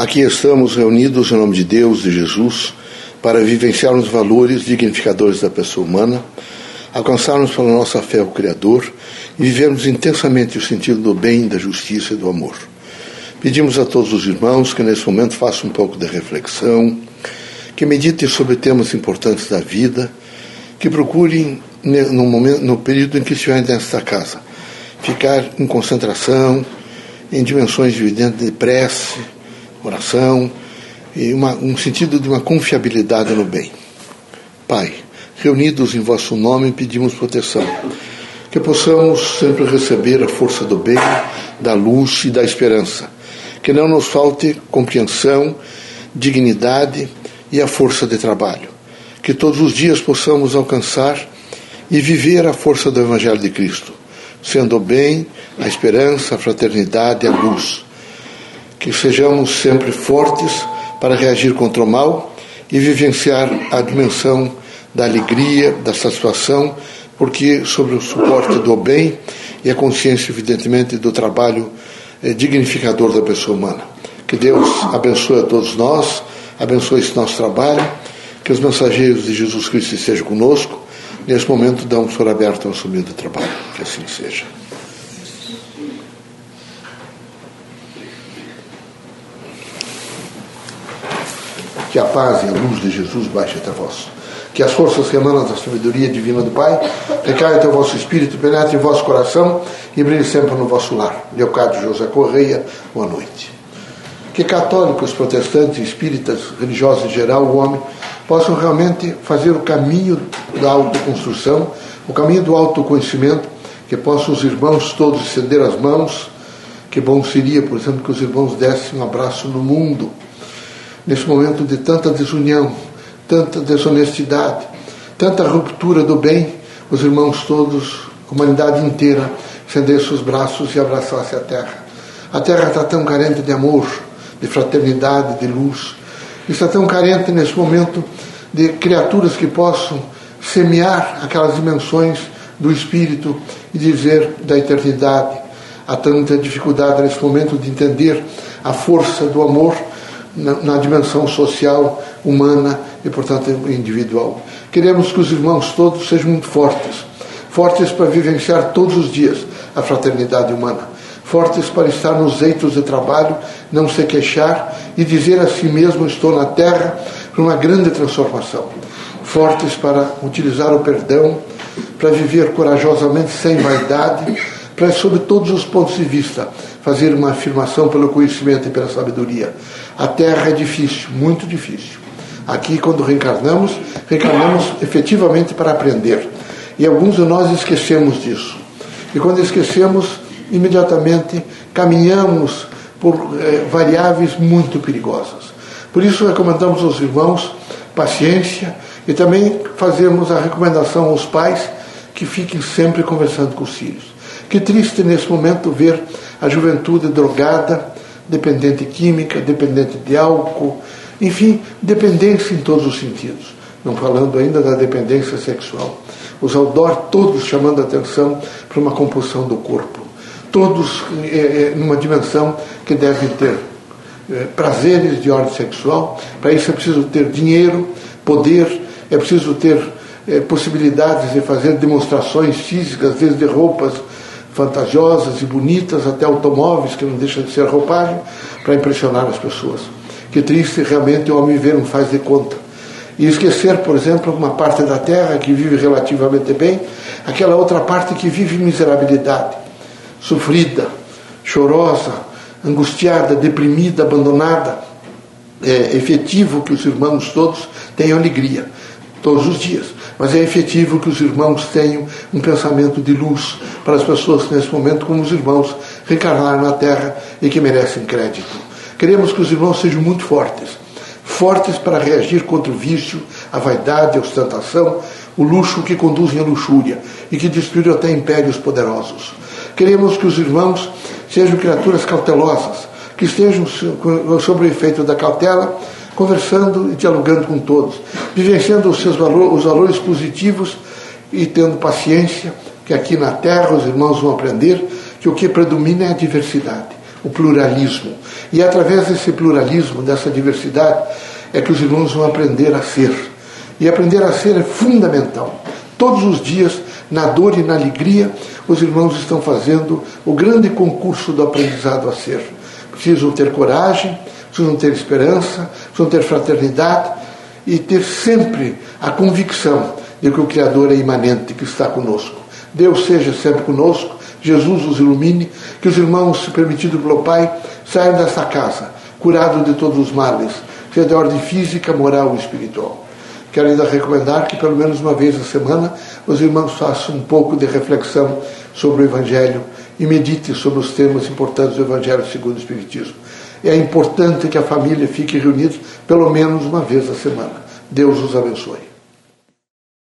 Aqui estamos reunidos em nome de Deus, de Jesus, para vivenciarmos valores dignificadores da pessoa humana, alcançarmos pela nossa fé o Criador e vivermos intensamente o sentido do bem, da justiça e do amor. Pedimos a todos os irmãos que nesse momento façam um pouco de reflexão, que meditem sobre temas importantes da vida, que procurem, no, momento, no período em que estiverem nesta casa, ficar em concentração, em dimensões de prece, oração e uma, um sentido de uma confiabilidade no bem. Pai, reunidos em vosso nome, pedimos proteção, que possamos sempre receber a força do bem, da luz e da esperança, que não nos falte compreensão, dignidade e a força de trabalho, que todos os dias possamos alcançar e viver a força do Evangelho de Cristo, sendo o bem, a esperança, a fraternidade e a luz que sejamos sempre fortes para reagir contra o mal e vivenciar a dimensão da alegria, da satisfação, porque sobre o suporte do bem e a consciência, evidentemente, do trabalho eh, dignificador da pessoa humana. Que Deus abençoe a todos nós, abençoe esse nosso trabalho, que os mensageiros de Jesus Cristo estejam conosco. Nesse momento, damos por aberto ao sumido de trabalho. Que assim seja. Que a paz e a luz de Jesus baixe até vós. Que as forças que da sabedoria divina do Pai recaiam até o vosso espírito, penetre em vosso coração e brilhe sempre no vosso lar. Leocádio José Correia, boa noite. Que católicos, protestantes, espíritas, religiosos em geral, o homem, possam realmente fazer o caminho da autoconstrução, o caminho do autoconhecimento, que possam os irmãos todos estender as mãos. Que bom seria, por exemplo, que os irmãos dessem um abraço no mundo nesse momento de tanta desunião, tanta desonestidade, tanta ruptura do bem, os irmãos todos, a humanidade inteira, estendesse os braços e abraçasse a terra. A terra está tão carente de amor, de fraternidade, de luz. Está tão carente nesse momento de criaturas que possam semear aquelas dimensões do espírito e dizer da eternidade. Há tanta dificuldade nesse momento de entender a força do amor na, na dimensão social, humana e, portanto, individual. Queremos que os irmãos todos sejam muito fortes fortes para vivenciar todos os dias a fraternidade humana, fortes para estar nos eitos de trabalho, não se queixar e dizer a si mesmo: estou na terra para uma grande transformação. Fortes para utilizar o perdão, para viver corajosamente sem vaidade, para, sob todos os pontos de vista, fazer uma afirmação pelo conhecimento e pela sabedoria. A Terra é difícil, muito difícil. Aqui, quando reencarnamos, reencarnamos efetivamente para aprender. E alguns de nós esquecemos disso. E quando esquecemos, imediatamente caminhamos por eh, variáveis muito perigosas. Por isso, recomendamos aos irmãos paciência e também fazemos a recomendação aos pais que fiquem sempre conversando com os filhos. Que triste nesse momento ver a juventude drogada, dependente química, dependente de álcool, enfim, dependência em todos os sentidos. Não falando ainda da dependência sexual. Os outdoor todos chamando a atenção para uma compulsão do corpo. Todos é, numa dimensão que devem ter é, prazeres de ordem sexual. Para isso é preciso ter dinheiro, poder, é preciso ter é, possibilidades de fazer demonstrações físicas, desde roupas fantasiosas e bonitas, até automóveis, que não deixam de ser roupagem, para impressionar as pessoas. Que triste realmente o homem ver um faz de conta. E esquecer, por exemplo, uma parte da terra que vive relativamente bem, aquela outra parte que vive miserabilidade, sofrida, chorosa, angustiada, deprimida, abandonada. É efetivo que os irmãos todos tenham alegria, todos os dias mas é efetivo que os irmãos tenham um pensamento de luz para as pessoas nesse momento, como os irmãos reencarnaram na Terra e que merecem crédito. Queremos que os irmãos sejam muito fortes fortes para reagir contra o vício, a vaidade, a ostentação, o luxo que conduzem à luxúria e que destruíram até impérios poderosos. Queremos que os irmãos sejam criaturas cautelosas, que estejam sob o efeito da cautela conversando e dialogando com todos, vivenciando os seus valores, os valores positivos e tendo paciência, que aqui na Terra os irmãos vão aprender que o que predomina é a diversidade, o pluralismo. E através desse pluralismo, dessa diversidade, é que os irmãos vão aprender a ser. E aprender a ser é fundamental. Todos os dias, na dor e na alegria, os irmãos estão fazendo o grande concurso do aprendizado a ser. Precisam ter coragem, precisam ter esperança, precisam ter fraternidade e ter sempre a convicção de que o Criador é imanente, que está conosco. Deus seja sempre conosco, Jesus os ilumine, que os irmãos, permitido pelo Pai, saiam desta casa, curados de todos os males, seja de ordem física, moral e espiritual. Quero ainda recomendar que, pelo menos uma vez a semana, os irmãos façam um pouco de reflexão sobre o Evangelho e meditem sobre os temas importantes do Evangelho segundo o Espiritismo. É importante que a família fique reunida pelo menos uma vez a semana. Deus os abençoe.